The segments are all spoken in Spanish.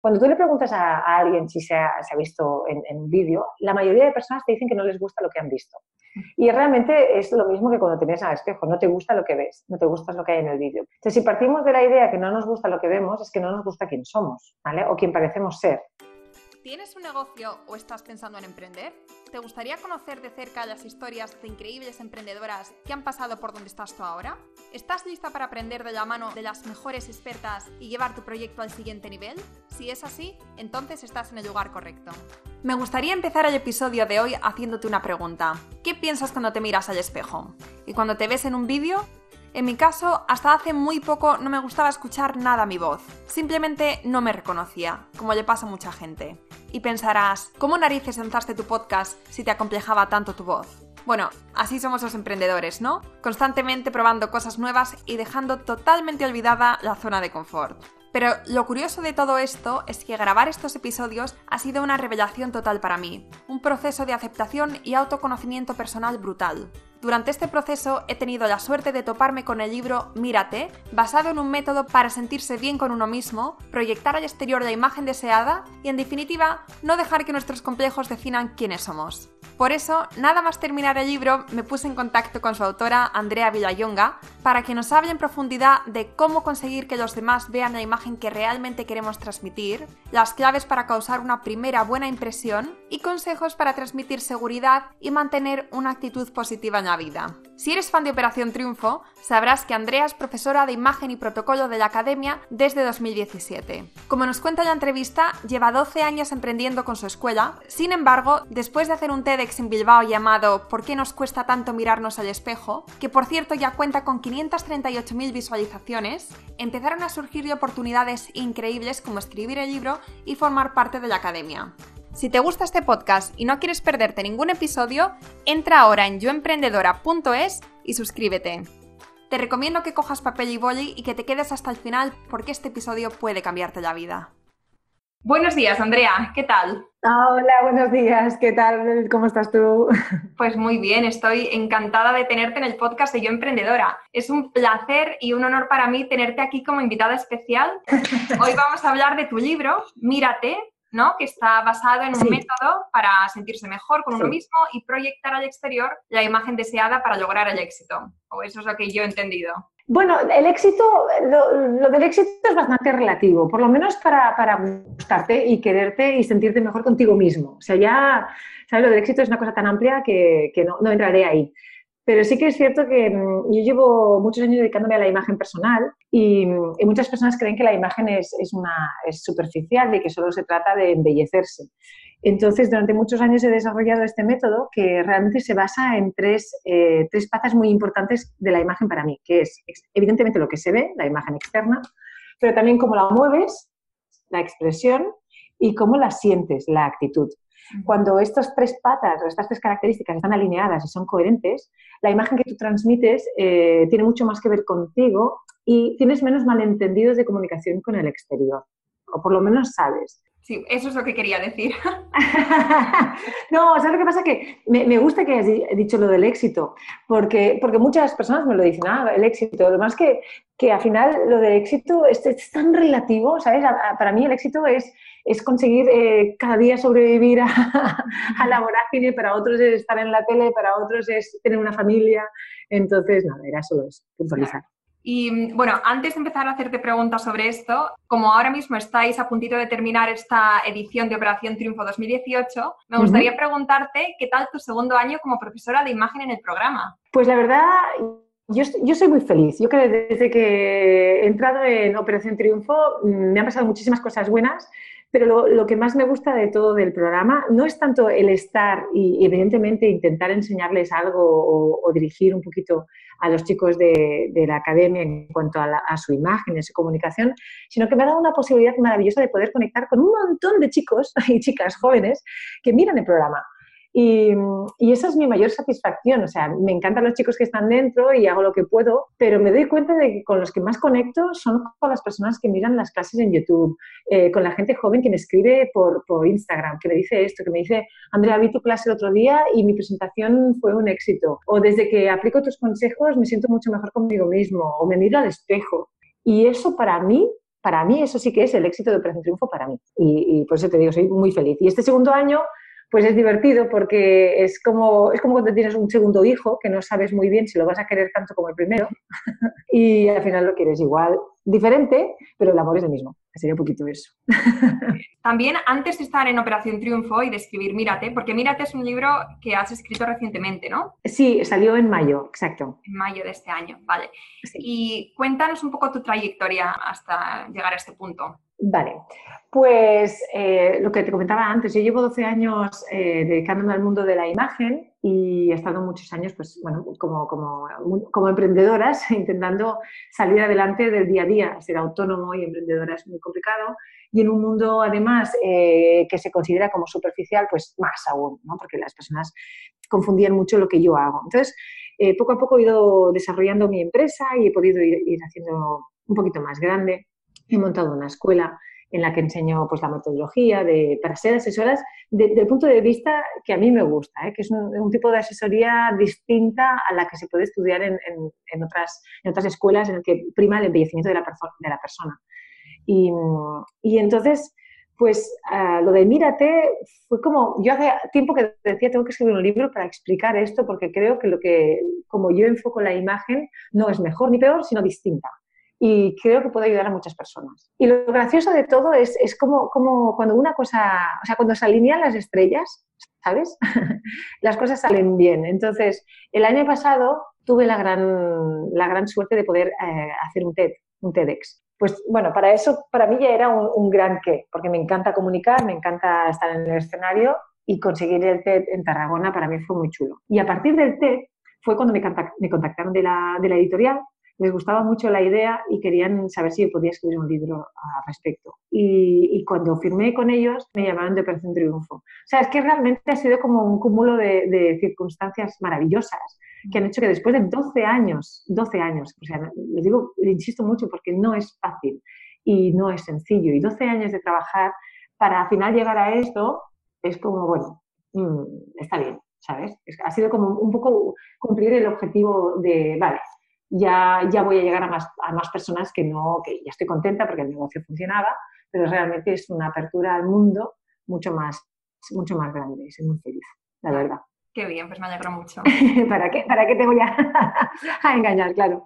Cuando tú le preguntas a, alguien si se ha, visto en, en vídeo, la mayoría de personas te dicen que no les gusta lo que han visto. Y realmente es lo mismo que cuando te ves al espejo, no te gusta lo que ves, no te gusta lo que hay en el vídeo. Entonces, si partimos de la idea que no nos gusta lo que vemos, es que no nos gusta quién somos, ¿vale? O quién parecemos ser. ¿Tienes un negocio o estás pensando en emprender? ¿Te gustaría conocer de cerca las historias de increíbles emprendedoras que han pasado por donde estás tú ahora? ¿Estás lista para aprender de la mano de las mejores expertas y llevar tu proyecto al siguiente nivel? Si es así, entonces estás en el lugar correcto. Me gustaría empezar el episodio de hoy haciéndote una pregunta. ¿Qué piensas cuando te miras al espejo? ¿Y cuando te ves en un vídeo? En mi caso, hasta hace muy poco no me gustaba escuchar nada mi voz. Simplemente no me reconocía, como le pasa a mucha gente. Y pensarás, ¿cómo narices lanzaste tu podcast si te acomplejaba tanto tu voz? Bueno, así somos los emprendedores, ¿no? Constantemente probando cosas nuevas y dejando totalmente olvidada la zona de confort. Pero lo curioso de todo esto es que grabar estos episodios ha sido una revelación total para mí, un proceso de aceptación y autoconocimiento personal brutal. Durante este proceso he tenido la suerte de toparme con el libro Mírate, basado en un método para sentirse bien con uno mismo, proyectar al exterior la imagen deseada y, en definitiva, no dejar que nuestros complejos definan quiénes somos. Por eso, nada más terminar el libro, me puse en contacto con su autora, Andrea Villayonga, para que nos hable en profundidad de cómo conseguir que los demás vean la imagen que realmente queremos transmitir, las claves para causar una primera buena impresión y consejos para transmitir seguridad y mantener una actitud positiva en la vida. Si eres fan de Operación Triunfo, sabrás que Andrea es profesora de imagen y protocolo de la Academia desde 2017. Como nos cuenta la entrevista, lleva 12 años emprendiendo con su escuela, sin embargo, después de hacer un TEDx en Bilbao llamado ¿Por qué nos cuesta tanto mirarnos al espejo?, que por cierto ya cuenta con 538.000 visualizaciones, empezaron a surgir oportunidades increíbles como escribir el libro y formar parte de la Academia. Si te gusta este podcast y no quieres perderte ningún episodio, entra ahora en yoemprendedora.es y suscríbete. Te recomiendo que cojas papel y boli y que te quedes hasta el final porque este episodio puede cambiarte la vida. Buenos días, Andrea, ¿qué tal? Hola, buenos días, ¿qué tal? ¿Cómo estás tú? Pues muy bien, estoy encantada de tenerte en el podcast de Yo Emprendedora. Es un placer y un honor para mí tenerte aquí como invitada especial. Hoy vamos a hablar de tu libro, Mírate, ¿no? que está basado en un método para sentirse mejor con uno mismo y proyectar al exterior la imagen deseada para lograr el éxito. O eso es lo que yo he entendido. Bueno, el éxito, lo, del éxito es bastante relativo, por lo menos para, para, gustarte y quererte y sentirte mejor contigo mismo. O sea, ya, ¿sabes? Lo del éxito es una cosa tan amplia que, que no, no entraré ahí. Pero sí que es cierto que mm, yo llevo muchos años dedicándome a la imagen personal y, muchas personas creen que la imagen es superficial y que solo se trata de embellecerse. Entonces, durante muchos años he desarrollado este método que realmente se basa en tres, eh, tres patas muy importantes de la imagen para mí, que es evidentemente lo que se ve, la imagen externa, pero también cómo la mueves, la expresión y cómo la sientes, la actitud. Cuando estas tres patas o estas tres características están alineadas y son coherentes, la imagen que tú transmites eh, tiene mucho más que ver contigo y tienes menos malentendidos de comunicación con el exterior, o por lo menos sabes. Sí, eso es lo que quería decir. no, ¿sabes lo que pasa? Que me, gusta que hayas dicho lo del éxito, porque, porque muchas personas me lo dicen, ah, el éxito. Lo más que, que al final lo del éxito es, es tan relativo, ¿sabes? Para mí el éxito es, es conseguir eh, cada día sobrevivir a, a, la vorágine, para otros es estar en la tele, para otros es tener una familia. Entonces, nada, era solo eso, puntualizar. Y bueno, antes de empezar a hacerte preguntas sobre esto, como ahora mismo estáis a puntito de terminar esta edición de Operación Triunfo 2018, me gustaría preguntarte qué tal tu segundo año como profesora de imagen en el programa. Pues la verdad, yo, yo, soy muy feliz. Yo creo que desde que he entrado en Operación Triunfo mm, me han pasado muchísimas cosas buenas pero lo, que más me gusta de todo del programa no es tanto el estar y evidentemente intentar enseñarles algo o, dirigir un poquito a los chicos de, la academia en cuanto a, a, su imagen, a su comunicación, sino que me ha dado una posibilidad maravillosa de poder conectar con un montón de chicos y chicas jóvenes que miran el programa. Y, esa es mi mayor satisfacción. O sea, me encantan los chicos que están dentro y hago lo que puedo, pero me doy cuenta de que con los que más conecto son con las personas que miran las clases en YouTube, eh, con la gente joven que me escribe por, por, Instagram, que me dice esto, que me dice, Andrea, vi tu clase el otro día y mi presentación fue un éxito. O desde que aplico tus consejos me siento mucho mejor conmigo mismo, o me miro al espejo. Y eso para mí para mí eso sí que es el éxito de Operación Triunfo para mí. Y, y por eso te digo, soy muy feliz. Y este segundo año pues es divertido porque es como, es como cuando tienes un segundo hijo que no sabes muy bien si lo vas a querer tanto como el primero y al final lo quieres igual, diferente, pero el amor es el mismo. Sería un poquito eso. También antes de estar en Operación Triunfo y de escribir Mírate, porque Mírate es un libro que has escrito recientemente, ¿no? Sí, salió en mayo, exacto. En mayo de este año, vale. Y cuéntanos un poco tu trayectoria hasta llegar a este punto. Vale, pues eh, lo que te comentaba antes, yo llevo 12 años eh, dedicándome al mundo de la imagen y he estado muchos años, pues bueno, como, como, como, emprendedoras, intentando salir adelante del día a día. Ser autónomo y emprendedora es muy complicado y en un mundo, además, eh, que se considera como superficial, pues más aún, ¿no? Porque las personas confundían mucho lo que yo hago. Entonces, poco a poco he ido desarrollando mi empresa y he podido ir, ir haciendo un poquito más grande he montado una escuela en la que enseño pues, la metodología de, para ser asesoras desde el punto de vista que a mí me gusta, ¿eh? que es un, tipo de asesoría distinta a la que se puede estudiar en, en, otras, en otras escuelas en el que prima el embellecimiento de la, de la persona. Y, y, entonces, pues lo de Mírate fue como, yo hace tiempo que decía, tengo que escribir un libro para explicar esto, porque creo que lo que, como yo enfoco la imagen, no es mejor ni peor, sino distinta y creo que puede ayudar a muchas personas. Y lo gracioso de todo es, es como, como cuando una cosa, o sea, cuando se alinean las estrellas, ¿sabes? las cosas salen bien. Entonces, el año pasado tuve la gran, la gran suerte de poder eh, hacer un TED, un TEDx. Pues bueno, para eso, para mí ya era un, un, gran qué, porque me encanta comunicar, me encanta estar en el escenario y conseguir el TED en Tarragona para mí fue muy chulo. Y a partir del TED fue cuando me, contactaron de la, de la editorial les gustaba mucho la idea y querían saber si podía escribir un libro al respecto. Y, cuando firmé con ellos, me llamaron de Operación Triunfo. O sea, es que realmente ha sido como un cúmulo de, circunstancias maravillosas que han hecho que después de 12 años, 12 años, o sea, les digo, insisto mucho porque no es fácil y no es sencillo. Y 12 años de trabajar para al final llegar a esto es como, bueno, mm, está bien, ¿sabes? ha sido como un poco cumplir el objetivo de, vale, ya, ya voy a llegar a más, a más personas que no, que ya estoy contenta porque el negocio funcionaba, pero realmente es una apertura al mundo mucho más, mucho más grande. Soy muy feliz, la verdad. Qué bien, pues me alegro mucho. ¿Para, qué, ¿Para qué te voy a, a engañar? Claro,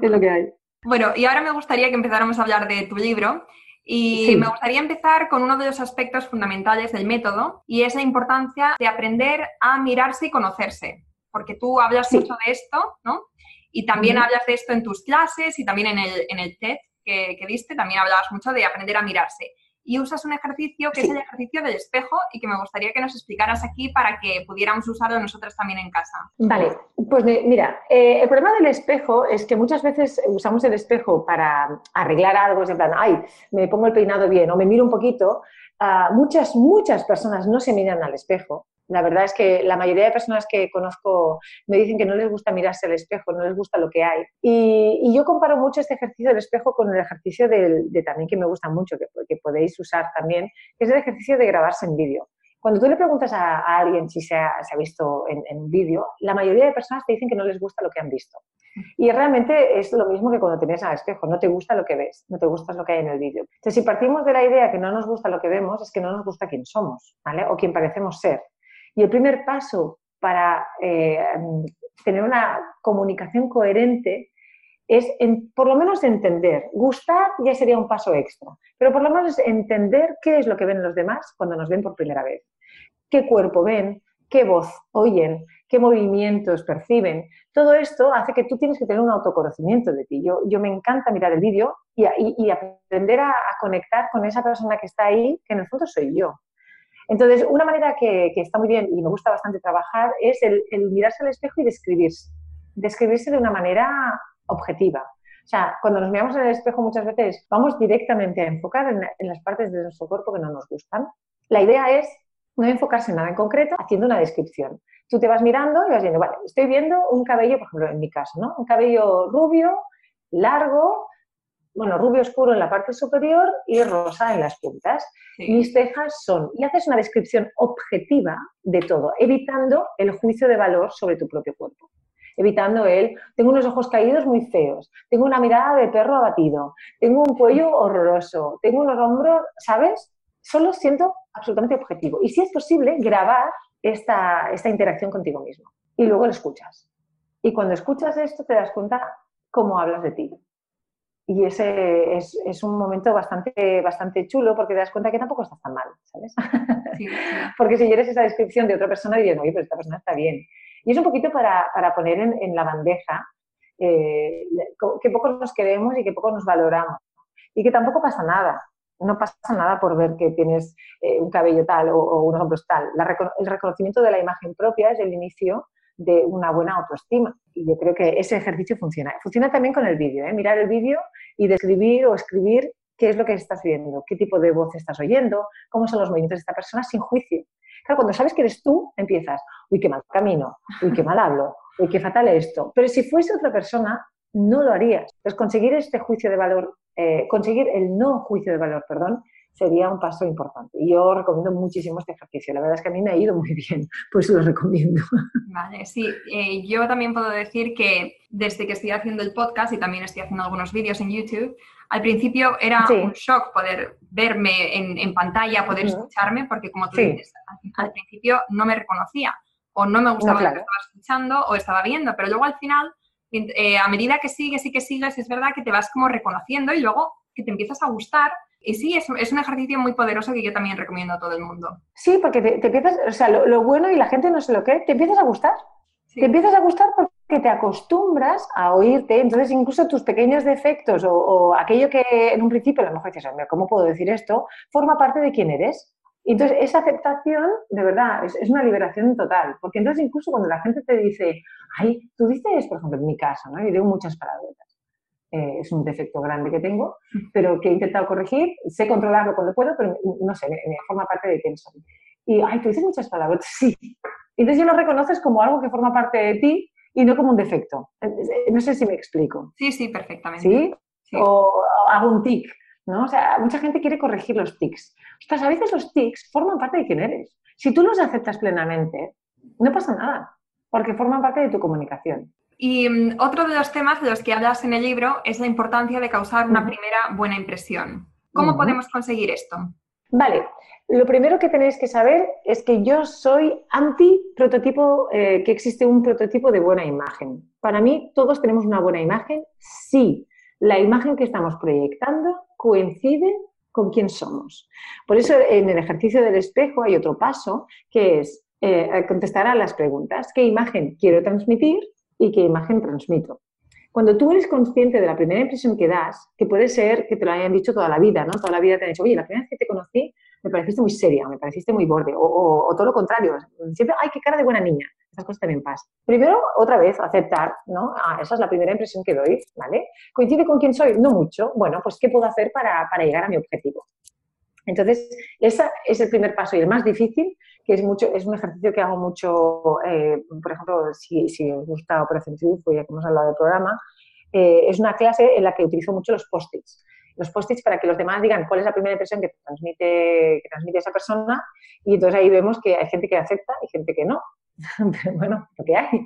es lo que hay. Bueno, y ahora me gustaría que empezáramos a hablar de tu libro. Y me gustaría empezar con uno de los aspectos fundamentales del método y es la importancia de aprender a mirarse y conocerse. Porque tú hablas mucho de esto, ¿no? Y también hablas de esto en tus clases y también en el, en el TED que, que, diste, también hablabas mucho de aprender a mirarse. Y usas un ejercicio que es el ejercicio del espejo y que me gustaría que nos explicaras aquí para que pudiéramos usarlo nosotros también en casa. Vale, pues mira, eh, el problema del espejo es que muchas veces usamos el espejo para arreglar algo, es en plan, ay, me pongo el peinado bien o me miro un poquito. Uh, muchas, muchas personas no se miran al espejo la verdad es que la mayoría de personas que conozco me dicen que no les gusta mirarse al espejo, no les gusta lo que hay. Y, yo comparo mucho este ejercicio del espejo con el ejercicio de también que me gusta mucho, que, que, podéis usar también, que es el ejercicio de grabarse en vídeo. Cuando tú le preguntas a, alguien si se ha, visto en, en vídeo, la mayoría de personas te dicen que no les gusta lo que han visto. Y realmente es lo mismo que cuando tienes al espejo, no te gusta lo que ves, no te gusta lo que hay en el vídeo. Entonces, si partimos de la idea que no nos gusta lo que vemos, es que no nos gusta quién somos, ¿vale? O quién parecemos ser. Y el primer paso para eh, tener una comunicación coherente es por lo menos entender. Gustar ya sería un paso extra, pero por lo menos entender qué es lo que ven los demás cuando nos ven por primera vez. ¿Qué cuerpo ven? ¿Qué voz oyen? ¿Qué movimientos perciben? Todo esto hace que tú tienes que tener un autoconocimiento de ti. Yo, yo me encanta mirar el vídeo y, aprender a, a conectar con esa persona que está ahí, que en el fondo soy yo. Entonces, una manera que, está muy bien y me gusta bastante trabajar es el, mirarse al espejo y describirse. Describirse de una manera objetiva. O sea, cuando nos miramos en el espejo muchas veces vamos directamente a enfocar en, las partes de nuestro cuerpo que no nos gustan. La idea es no enfocarse en nada en concreto haciendo una descripción. Tú te vas mirando y vas viendo, vale, estoy viendo un cabello, por ejemplo, en mi caso, ¿no? Un cabello rubio, largo, bueno, rubio oscuro en la parte superior y rosa en las puntas. Mis cejas son, y haces una descripción objetiva de todo, evitando el juicio de valor sobre tu propio cuerpo. evitando el, tengo unos ojos caídos muy feos, tengo una mirada de perro abatido, tengo un cuello horroroso, tengo unos hombros, ¿sabes? Solo siento absolutamente objetivo. Y si es posible, grabar esta, esta interacción contigo mismo. Y luego lo escuchas. Y cuando escuchas esto te das cuenta cómo hablas de ti. Y ese es, un momento bastante, bastante chulo porque te das cuenta que tampoco estás tan mal, ¿sabes? porque si eres esa descripción de otra persona dices, oye, pero esta persona está bien. Y es un poquito para, poner en, la bandeja eh, que pocos nos queremos y que pocos nos valoramos. Y que tampoco pasa nada. No pasa nada por ver que tienes eh, un cabello tal o, unos hombros tal. el reconocimiento de la imagen propia es el inicio de una buena autoestima. Y yo creo que ese ejercicio funciona. Funciona también con el vídeo, ¿eh? mirar el vídeo y describir o escribir qué es lo que estás viendo, qué tipo de voz estás oyendo, cómo son los movimientos de esta persona sin juicio. Claro, cuando sabes que eres tú, empiezas, uy, qué mal camino, uy, qué mal hablo, uy, qué fatal esto. Pero si fuese otra persona, no lo harías. Entonces, conseguir este juicio de valor, eh, conseguir el no juicio de valor, perdón, sería un paso importante. Y yo recomiendo muchísimo este ejercicio. La verdad es que a mí me ha ido muy bien, pues lo recomiendo. Vale, sí. Eh, yo también puedo decir que desde que estoy haciendo el podcast y también estoy haciendo algunos vídeos en YouTube, al principio era un shock poder verme en, pantalla, poder escucharme, porque como tú dices, al, principio no me reconocía o no me gustaba lo que estaba escuchando o estaba viendo, pero luego al final, eh, a medida que sigues y que sigues, es verdad que te vas como reconociendo y luego que te empiezas a gustar y sí, es, es, un ejercicio muy poderoso que yo también recomiendo a todo el mundo. Sí, porque te, empiezas, o sea, lo, bueno y la gente no se lo cree, te empiezas a gustar. Te empiezas a gustar porque te acostumbras a oírte, entonces incluso tus pequeños defectos o, aquello que en un principio a lo mejor dices, ¿cómo puedo decir esto? Forma parte de quién eres. Entonces, esa aceptación, de verdad, es, es, una liberación total. Porque entonces, incluso cuando la gente te dice, ay, tú dices, por ejemplo, en mi caso, ¿no? Yo digo muchas palabras. Eh, es un defecto grande que tengo, pero que he intentado corregir, sé controlarlo cuando puedo, pero no sé, me, forma parte de quién soy. Y, ay, tú dices muchas palabras, sí. Entonces ya lo reconoces como algo que forma parte de ti y no como un defecto. Eh, no sé si me explico. Sí, sí, perfectamente. ¿Sí? O, hago un tic, ¿no? O sea, mucha gente quiere corregir los tics. Ostras, a veces los tics forman parte de quién eres. Si tú los aceptas plenamente, no pasa nada, porque forman parte de tu comunicación. Y mm, otro de los temas de los que hablas en el libro es la importancia de causar una primera buena impresión. ¿Cómo podemos conseguir esto? Vale, lo primero que tenéis que saber es que yo soy anti-prototipo, eh, que existe un prototipo de buena imagen. Para mí, todos tenemos una buena imagen si la imagen que estamos proyectando coincide con quién somos. Por eso, en el ejercicio del espejo hay otro paso, que es eh, contestar a las preguntas. ¿Qué imagen quiero transmitir? Y qué imagen transmito. Cuando tú eres consciente de la primera impresión que das, que puede ser que te lo hayan dicho toda la vida, ¿no? Toda la vida te han dicho, oye, la primera vez que te conocí me pareciste muy seria, me pareciste muy borde, o, todo lo contrario, siempre, ay, qué cara de buena niña. Esas cosas también pasan. Primero, otra vez, aceptar, ¿no? Ah, esa es la primera impresión que doy, ¿vale? ¿Coincide con quién soy? No mucho. Bueno, pues ¿qué puedo hacer para, para llegar a mi objetivo? Entonces, ese es el primer paso y el más difícil, que es, mucho, es un ejercicio que hago mucho, eh, por ejemplo, si, si, os gusta Operación Triunfo, ya que hemos hablado del programa, eh, es una clase en la que utilizo mucho los post-its. Los post-its para que los demás digan cuál es la primera impresión que transmite, que transmite esa persona y entonces ahí vemos que hay gente que acepta y gente que no. Pero bueno, lo que hay.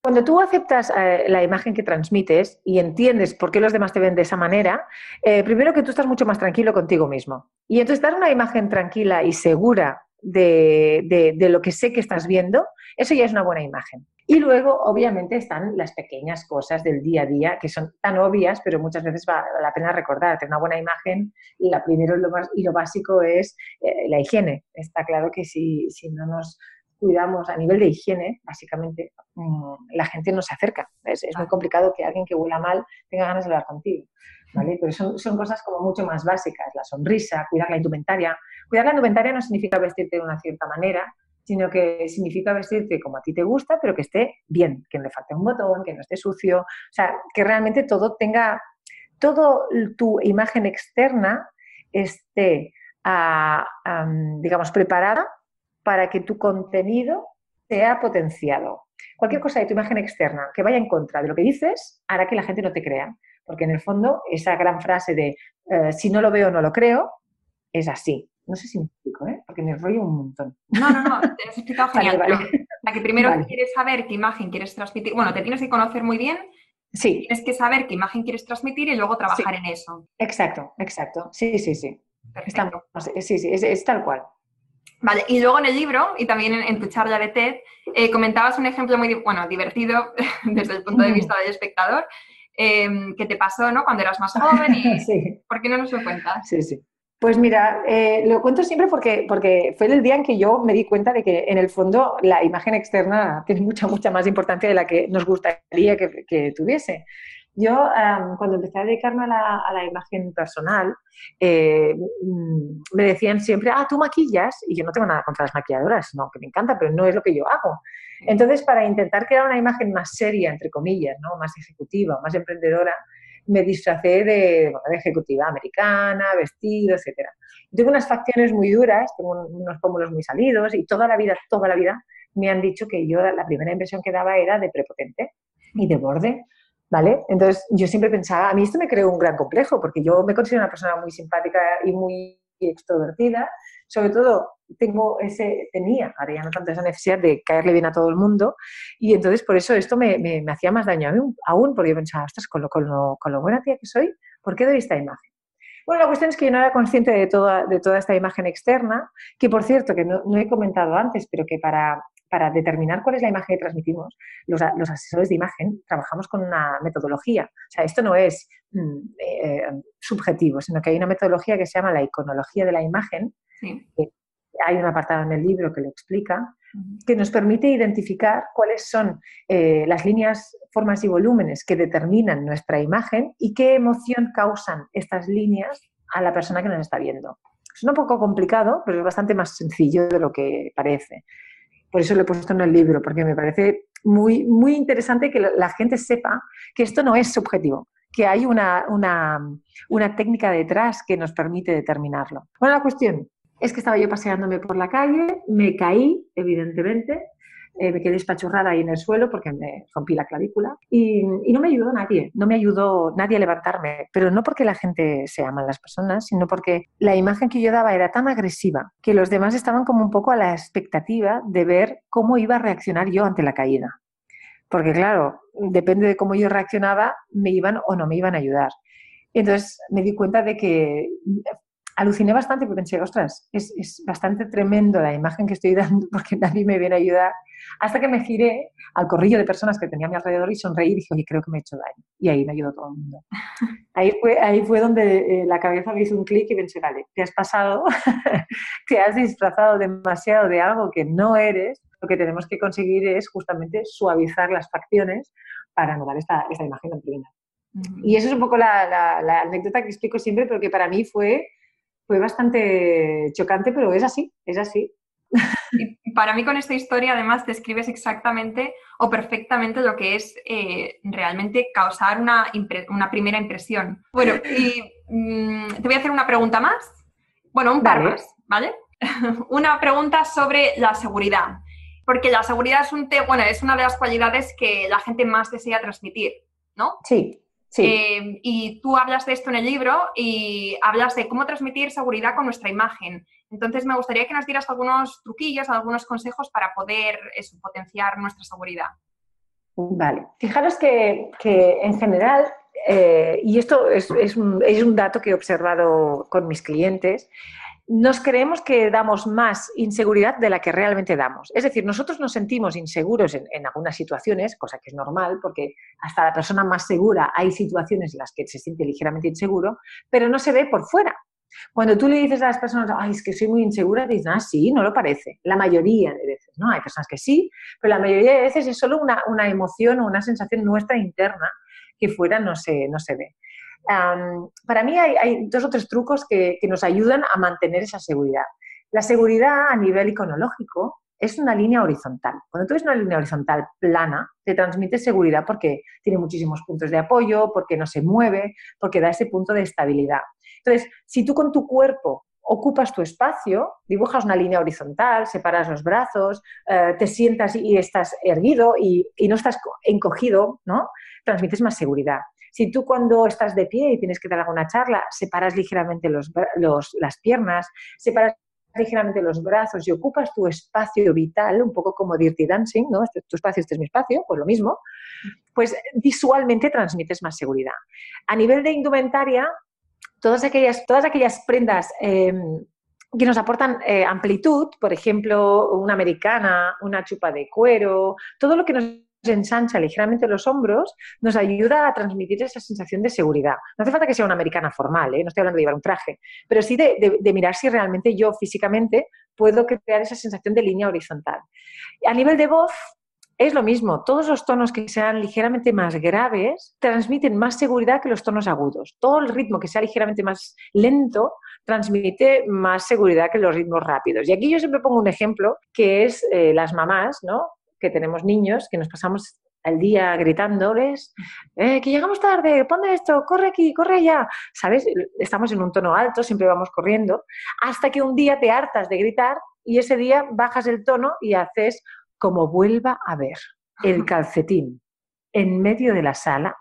Cuando tú aceptas eh, la imagen que transmites y entiendes por qué los demás te ven de esa manera, eh, primero que tú estás mucho más tranquilo contigo mismo. Y entonces dar una imagen tranquila y segura de, lo que sé que estás viendo, eso ya es una buena imagen. Y luego, obviamente, están las pequeñas cosas del día a día que son tan obvias, pero muchas veces vale la pena recordar. Tener una buena imagen, y la primero y lo básico es eh, la higiene. Está claro que si, si no nos cuidamos a nivel de higiene, básicamente, mm, la gente no se acerca. Es, muy complicado que alguien que huela mal tenga ganas de hablar contigo. ¿Vale? Pero son, son, cosas como mucho más básicas. La sonrisa, cuidar la indumentaria. Cuidar la indumentaria no significa vestirte de una cierta manera, sino que significa vestirte como a ti te gusta, pero que esté bien, que no le falte un botón, que no esté sucio. O sea, que realmente todo tenga, todo tu imagen externa esté, ah, digamos, preparada para que tu contenido sea potenciado. Cualquier cosa de tu imagen externa que vaya en contra de lo que dices hará que la gente no te crea. Porque en el fondo, esa gran frase de eh, si no lo veo, no lo creo, es así. No sé si me explico, ¿eh? porque me rollo un montón. No, no, no, te has explicado genial. La que primero quieres saber qué imagen quieres transmitir. Bueno, te tienes que conocer muy bien. Sí. Tienes que saber qué imagen quieres transmitir y luego trabajar en eso. Exacto, exacto. Sí, sí, sí. sí, sí, es, tal cual. Vale, y luego en el libro y también en, tu charla de TED eh, comentabas un ejemplo muy bueno, divertido desde el punto de vista del espectador eh, que te pasó ¿no? cuando eras más joven y sí. ¿por qué no nos lo cuentas? Sí, sí. Pues mira, eh, lo cuento siempre porque, porque fue el día en que yo me di cuenta de que en el fondo la imagen externa tiene mucha, mucha más importancia de la que nos gustaría que, tuviese. Yo, cuando empecé a dedicarme a la, imagen personal, eh, mm, me decían siempre, ah, tú maquillas, y yo no tengo nada contra las maquilladoras, no, que me encanta, pero no es lo que yo hago. Entonces, para intentar crear una imagen más seria, entre comillas, ¿no? más ejecutiva, más emprendedora, me disfracé de, ejecutiva americana, vestido, etc. Tengo unas facciones muy duras, tengo unos pómulos muy salidos y toda la vida, toda la vida me han dicho que yo la primera impresión que daba era de prepotente y de borde, ¿vale? Entonces yo siempre pensaba, a mí esto me creó un gran complejo porque yo me considero una persona muy simpática y muy extrovertida, sobre todo tengo ese, tenía, ahora ya no tanto esa necesidad de caerle bien a todo el mundo y entonces por eso esto me, me, hacía más daño a mí aún, porque yo pensaba, ostras, con lo, con, lo, con lo buena tía que soy, ¿por qué doy esta imagen? Bueno, la cuestión es que yo no era consciente de toda, de toda esta imagen externa, que por cierto, que no, no he comentado antes, pero que para, para, determinar cuál es la imagen que transmitimos, los, los, asesores de imagen trabajamos con una metodología. O sea, esto no es mm, eh, subjetivo, sino que hay una metodología que se llama la iconología de la imagen, hay un apartado en el libro que lo explica, que nos permite identificar cuáles son eh, las líneas, formas y volúmenes que determinan nuestra imagen y qué emoción causan estas líneas a la persona que nos está viendo. Es un poco complicado, pero es bastante más sencillo de lo que parece. Por eso lo he puesto en el libro, porque me parece muy, muy interesante que la gente sepa que esto no es subjetivo, que hay una, una, una técnica detrás que nos permite determinarlo. Bueno, la cuestión, es que estaba yo paseándome por la calle, me caí, evidentemente, eh, me quedé espachurrada ahí en el suelo porque me rompí la clavícula y, no me ayudó nadie, no me ayudó nadie a levantarme, pero no porque la gente sea las personas, sino porque la imagen que yo daba era tan agresiva que los demás estaban como un poco a la expectativa de ver cómo iba a reaccionar yo ante la caída. Porque claro, depende de cómo yo reaccionaba, me iban o no me iban a ayudar. Entonces me di cuenta de que aluciné bastante porque pensé, ostras, es, es, bastante tremendo la imagen que estoy dando porque nadie me viene a ayudar. Hasta que me giré al corrillo de personas que tenía a mi alrededor y sonreí y dije, oye, creo que me he hecho daño. Y ahí me ayudó todo el mundo. Ahí fue, ahí fue donde eh, la cabeza me hizo un clic y pensé, vale, te has pasado, te has disfrazado demasiado de algo que no eres. Lo que tenemos que conseguir es justamente suavizar las facciones para no dar esta, esta imagen. Y eso es un poco la, la, la anécdota que explico siempre, pero que para mí fue fue bastante chocante, pero es así, es así. para mí con esta historia además describes exactamente o perfectamente lo que es eh, realmente causar una, una, primera impresión. Bueno, y mm, te voy a hacer una pregunta más. Bueno, un par más, ¿vale? una pregunta sobre la seguridad. Porque la seguridad es, un bueno, es una de las cualidades que la gente más desea transmitir, ¿no? Sí. Eh, y tú hablas de esto en el libro y hablas de cómo transmitir seguridad con nuestra imagen. Entonces, me gustaría que nos dieras algunos truquillos, algunos consejos para poder potenciar nuestra seguridad. Vale. Fijaros que, en general, eh, y esto es, un, es un dato que he observado con mis clientes, nos creemos que damos más inseguridad de la que realmente damos. Es decir, nosotros nos sentimos inseguros en, algunas situaciones, cosa que es normal, porque hasta la persona más segura hay situaciones en las que se siente ligeramente inseguro, pero no se ve por fuera. Cuando tú le dices a las personas, ay, es que soy muy insegura, dicen, ah, sí, no lo parece. La mayoría de veces, ¿no? Hay personas que sí, pero la mayoría de veces es solo una, una emoción o una sensación nuestra interna que fuera no se, no se ve para mí hay, dos o tres trucos que, nos ayudan a mantener esa seguridad. La seguridad a nivel iconológico es una línea horizontal. Cuando tú ves una línea horizontal plana, te transmite seguridad porque tiene muchísimos puntos de apoyo, porque no se mueve, porque da ese punto de estabilidad. Entonces, si tú con tu cuerpo ocupas tu espacio, dibujas una línea horizontal, separas los brazos, eh, te sientas y estás erguido y, y, no estás encogido, ¿no? Transmites más seguridad. Si tú cuando estás de pie y tienes que dar alguna charla, separas ligeramente los, las piernas, separas ligeramente los brazos y ocupas tu espacio vital, un poco como Dirty Dancing, ¿no? Este es tu espacio, este es mi espacio, pues lo mismo, pues visualmente transmites más seguridad. A nivel de indumentaria, todas aquellas, todas aquellas prendas em, que nos aportan eh, amplitud, por ejemplo, una americana, una chupa de cuero, todo lo que nos ensancha ligeramente los hombros, nos ayuda a transmitir esa sensación de seguridad. No hace falta que sea una americana formal, ¿eh? no estoy hablando de llevar un traje, pero sí de, mirar si realmente yo físicamente puedo crear esa sensación de línea horizontal. A nivel de voz, es lo mismo, todos los tonos que sean ligeramente más graves transmiten más seguridad que los tonos agudos. Todo el ritmo que sea ligeramente más lento transmite más seguridad que los ritmos rápidos. Y aquí yo siempre pongo un ejemplo que es eh, las mamás, ¿no? Que tenemos niños, que nos pasamos el día gritándoles, eh, que llegamos tarde, ponme esto, corre aquí, corre allá. ¿Sabes? Estamos en un tono alto, siempre vamos corriendo, hasta que un día te hartas de gritar y ese día bajas el tono y haces como vuelva a ver el calcetín en medio de la sala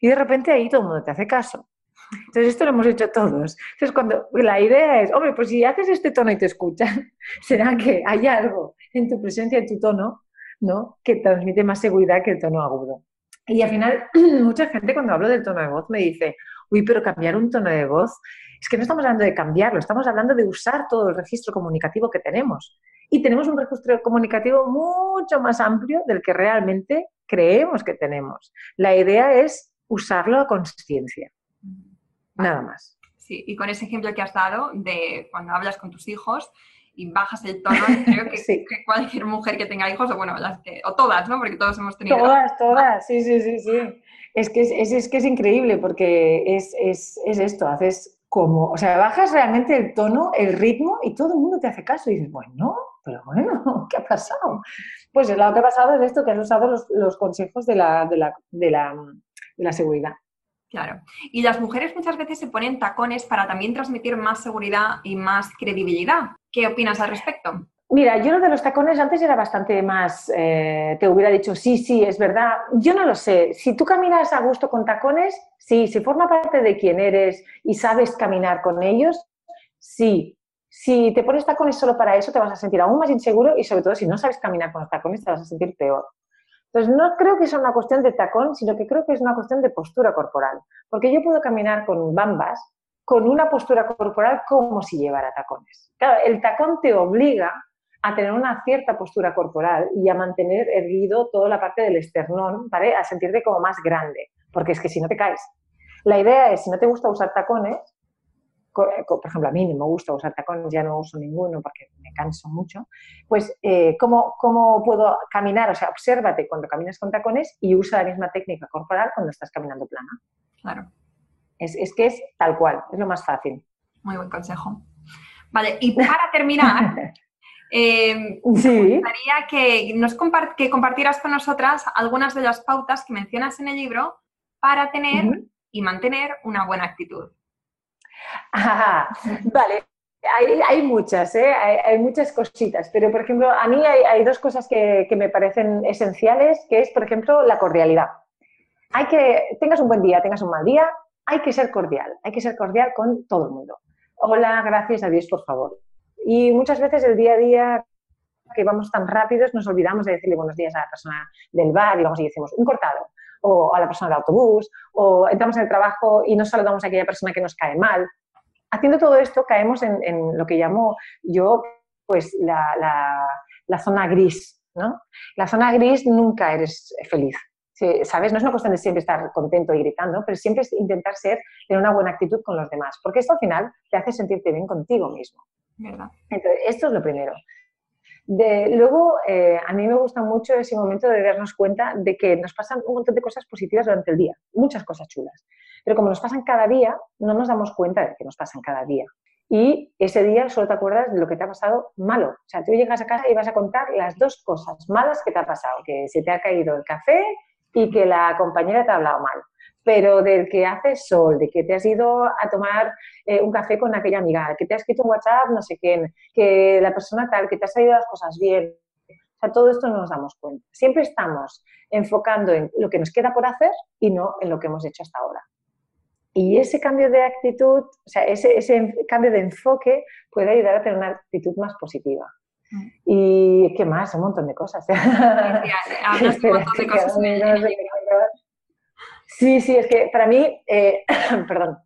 y de repente ahí todo el mundo te hace caso. Entonces, esto lo hemos hecho todos. Entonces, cuando la idea es, hombre, pues si haces este tono y te escuchan, será que hay algo en tu presencia, en tu tono, ¿no? que transmite más seguridad que el tono agudo. Y al final, mucha gente cuando hablo del tono de voz me dice, uy, pero cambiar un tono de voz, es que no estamos hablando de cambiarlo, estamos hablando de usar todo el registro comunicativo que tenemos. Y tenemos un registro comunicativo mucho más amplio del que realmente creemos que tenemos. La idea es usarlo a conciencia, nada más. Sí, y con ese ejemplo que has dado de cuando hablas con tus hijos, y bajas el tono, creo que, cualquier mujer que tenga hijos, o bueno, las que, o todas, ¿no? Porque todos hemos tenido. Todas, todas, sí, sí, sí, sí. Es que es, es, que es increíble porque es, es, es, esto, haces como, o sea, bajas realmente el tono, el ritmo y todo el mundo te hace caso y dices, bueno, pero bueno, ¿qué ha pasado? Pues lo que ha pasado es esto, que has usado los, los consejos de la, de la, de la, de la seguridad. Claro. Y las mujeres muchas veces se ponen tacones para también transmitir más seguridad y más credibilidad. ¿Qué opinas al respecto? Mira, yo lo de los tacones antes era bastante más, eh, te hubiera dicho, sí, sí, es verdad. Yo no lo sé. Si tú caminas a gusto con tacones, sí. Si forma parte de quién eres y sabes caminar con ellos, sí. Si te pones tacones solo para eso, te vas a sentir aún más inseguro y sobre todo si no sabes caminar con los tacones, te vas a sentir peor. Entonces, no creo que sea una cuestión de tacón, sino que creo que es una cuestión de postura corporal. Porque yo puedo caminar con bambas, con una postura corporal como si llevara tacones. Claro, el tacón te obliga a tener una cierta postura corporal y a mantener erguido toda la parte del esternón, ¿vale? A sentirte como más grande, porque es que si no te caes. La idea es, si no te gusta usar tacones, por ejemplo, a mí no me gusta usar tacones, ya no uso ninguno porque me canso mucho, pues eh, ¿cómo, ¿cómo, puedo caminar? O sea, obsérvate cuando caminas con tacones y usa la misma técnica corporal cuando estás caminando plana. Claro. Es, es que es tal cual, es lo más fácil. Muy buen consejo. Vale, y para terminar, eh, me gustaría que, nos que compartieras con nosotras algunas de las pautas que mencionas en el libro para tener y mantener una buena actitud vale. Hay, muchas, ¿eh? hay, muchas cositas, pero por ejemplo, a mí hay, dos cosas que, me parecen esenciales, que es, por ejemplo, la cordialidad. Hay que, tengas un buen día, tengas un mal día, hay que ser cordial, hay que ser cordial con todo el mundo. Hola, gracias a Dios, por favor. Y muchas veces el día a día que vamos tan rápidos nos olvidamos de decirle buenos días a la persona del bar y vamos y decimos un cortado, o a la persona del autobús, o entramos en el trabajo y no saludamos a aquella persona que nos cae mal. Haciendo todo esto caemos en, lo que llamo yo pues la, zona gris, ¿no? La zona gris nunca eres feliz, ¿sabes? No es una cuestión de siempre estar contento y gritando, pero siempre es intentar ser, tener una buena actitud con los demás, porque esto al final te hace sentirte bien contigo mismo. Entonces, esto es lo primero luego, eh, a mí me gusta mucho ese momento de darnos cuenta de que nos pasan un montón de cosas positivas durante el día, muchas cosas chulas. Pero como nos pasan cada día, no nos damos cuenta de que nos pasan cada día. Y ese día solo te acuerdas de lo que te ha pasado malo. O sea, tú llegas a casa y vas a contar las dos cosas malas que te ha pasado, que se te ha caído el café y que la compañera te ha hablado mal pero del que hace sol, de que te has ido a tomar eh, un café con aquella amiga, que te has escrito un WhatsApp, no sé quién, que la persona tal, que te ha salido las cosas bien. O sea, todo esto no nos damos cuenta. Siempre estamos enfocando en lo que nos queda por hacer y no en lo que hemos hecho hasta ahora. Y ese cambio de actitud, o sea, ese, ese cambio de enfoque puede ayudar a tener una actitud más positiva. Mm. Y qué más, un montón de cosas. Sí, sí, es que para mí, eh, perdón,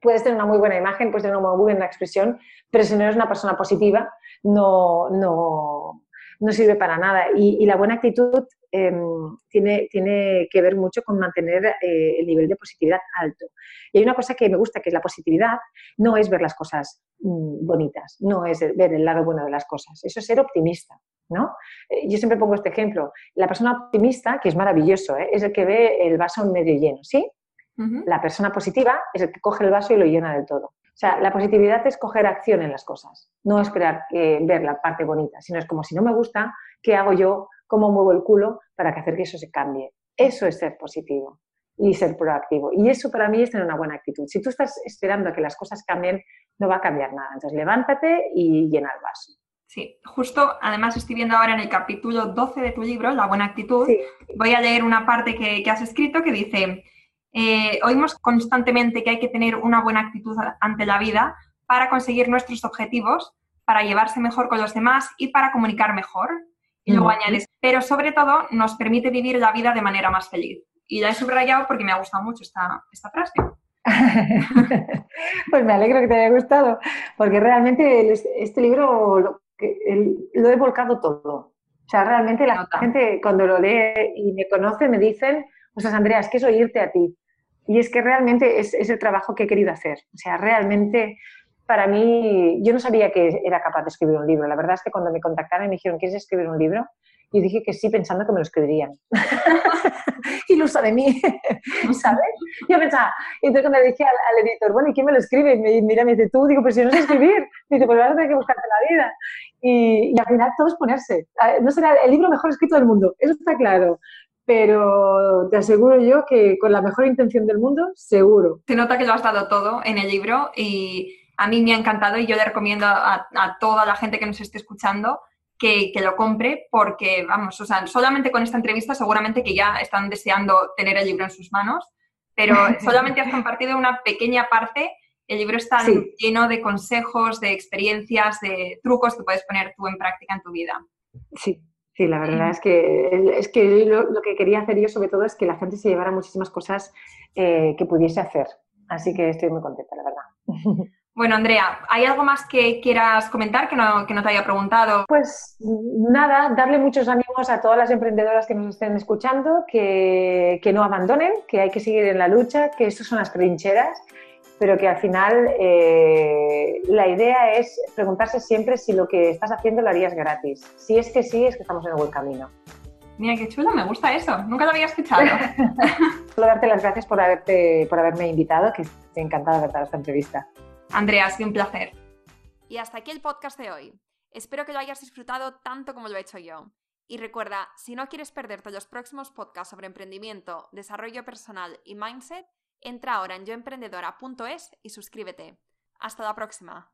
puedes tener una muy buena imagen, puedes tener una muy buena expresión, pero si no eres una persona positiva, no, no, no sirve para nada. Y, la buena actitud em, tiene, tiene que ver mucho con mantener eh, el nivel de positividad alto. Y hay una cosa que me gusta, que es la positividad, no es ver las cosas mm, bonitas, no es ver el lado bueno de las cosas, eso es ser optimista. ¿No? Eh, yo siempre pongo este ejemplo. La persona optimista, que es maravilloso, ¿eh? es el que ve el vaso medio lleno, ¿sí? La persona positiva es el que coge el vaso y lo llena del todo. O sea, la positividad es coger acción en las cosas, no esperar ver la parte bonita, sino es como si no me gusta, ¿qué hago yo? ¿Cómo muevo el culo para hacer que eso se cambie? Eso es ser positivo y ser proactivo. Y eso para mí es tener una buena actitud. Si tú estás esperando a que las cosas cambien, no va a cambiar nada. Entonces levántate y llena el vaso. Sí, justo, además estoy viendo ahora en el capítulo 12 de tu libro, La buena actitud, voy a leer una parte que, que has escrito que dice, eh, oímos constantemente que hay que tener una buena actitud ante la vida para conseguir nuestros objetivos, para llevarse mejor con los demás y para comunicar mejor. Y luego añades, pero sobre todo nos permite vivir la vida de manera más feliz. Y la he subrayado porque me ha gustado mucho esta, esta frase. pues me alegro que te haya gustado, porque realmente este libro lo, lo he volcado todo. O sea, realmente la gente cuando lo lee y me conoce me dicen, o sea, Andrea, es que es oírte a ti. Y es que realmente es, es, el trabajo que he querido hacer. O sea, realmente para mí, yo no sabía que era capaz de escribir un libro. La verdad es que cuando me contactaron y me dijeron, ¿quieres escribir un libro? Y dije que sí, pensando que me lo escribirían. Ilusa de mí, ¿sabes? Yo pensaba, y entonces cuando le dije al, editor, bueno, ¿y quién me lo escribe? Y me, mira, me dice, tú, digo, pues si no sé escribir. Y dice, pues vas a tener que buscarte la vida. Y, y al final todo es ponerse. No será el libro mejor escrito del mundo, eso está claro pero te aseguro yo que con la mejor intención del mundo, seguro. Se nota que lo has dado todo en el libro y a mí me ha encantado y yo le recomiendo a, toda la gente que nos esté escuchando que, lo compre porque, vamos, o sea, solamente con esta entrevista seguramente que ya están deseando tener el libro en sus manos, pero solamente has compartido una pequeña parte. El libro está lleno de consejos, de experiencias, de trucos que puedes poner tú en práctica en tu vida. Sí, Sí, la verdad es que, es que lo, que quería hacer yo sobre todo es que la gente se llevara muchísimas cosas eh, que pudiese hacer. Así que estoy muy contenta, la verdad. Bueno, Andrea, ¿hay algo más que quieras comentar que no, que no te haya preguntado? Pues nada, darle muchos ánimos a todas las emprendedoras que nos estén escuchando, que, que no abandonen, que hay que seguir en la lucha, que estas son las trincheras pero que al final eh, la idea es preguntarse siempre si lo que estás haciendo lo harías gratis. Si es que sí, es que estamos en el buen camino. Mira, qué chulo, me gusta eso. Nunca lo había escuchado. Solo darte las gracias por, haberte, por haberme invitado, que estoy encantada de haber dado esta entrevista. Andrea, ha un placer. Y hasta aquí el podcast de hoy. Espero que lo hayas disfrutado tanto como lo he hecho yo. Y recuerda, si no quieres perderte los próximos podcasts sobre emprendimiento, desarrollo personal y mindset, Entra ahora en yoemprendedora.es y suscríbete. Hasta la próxima.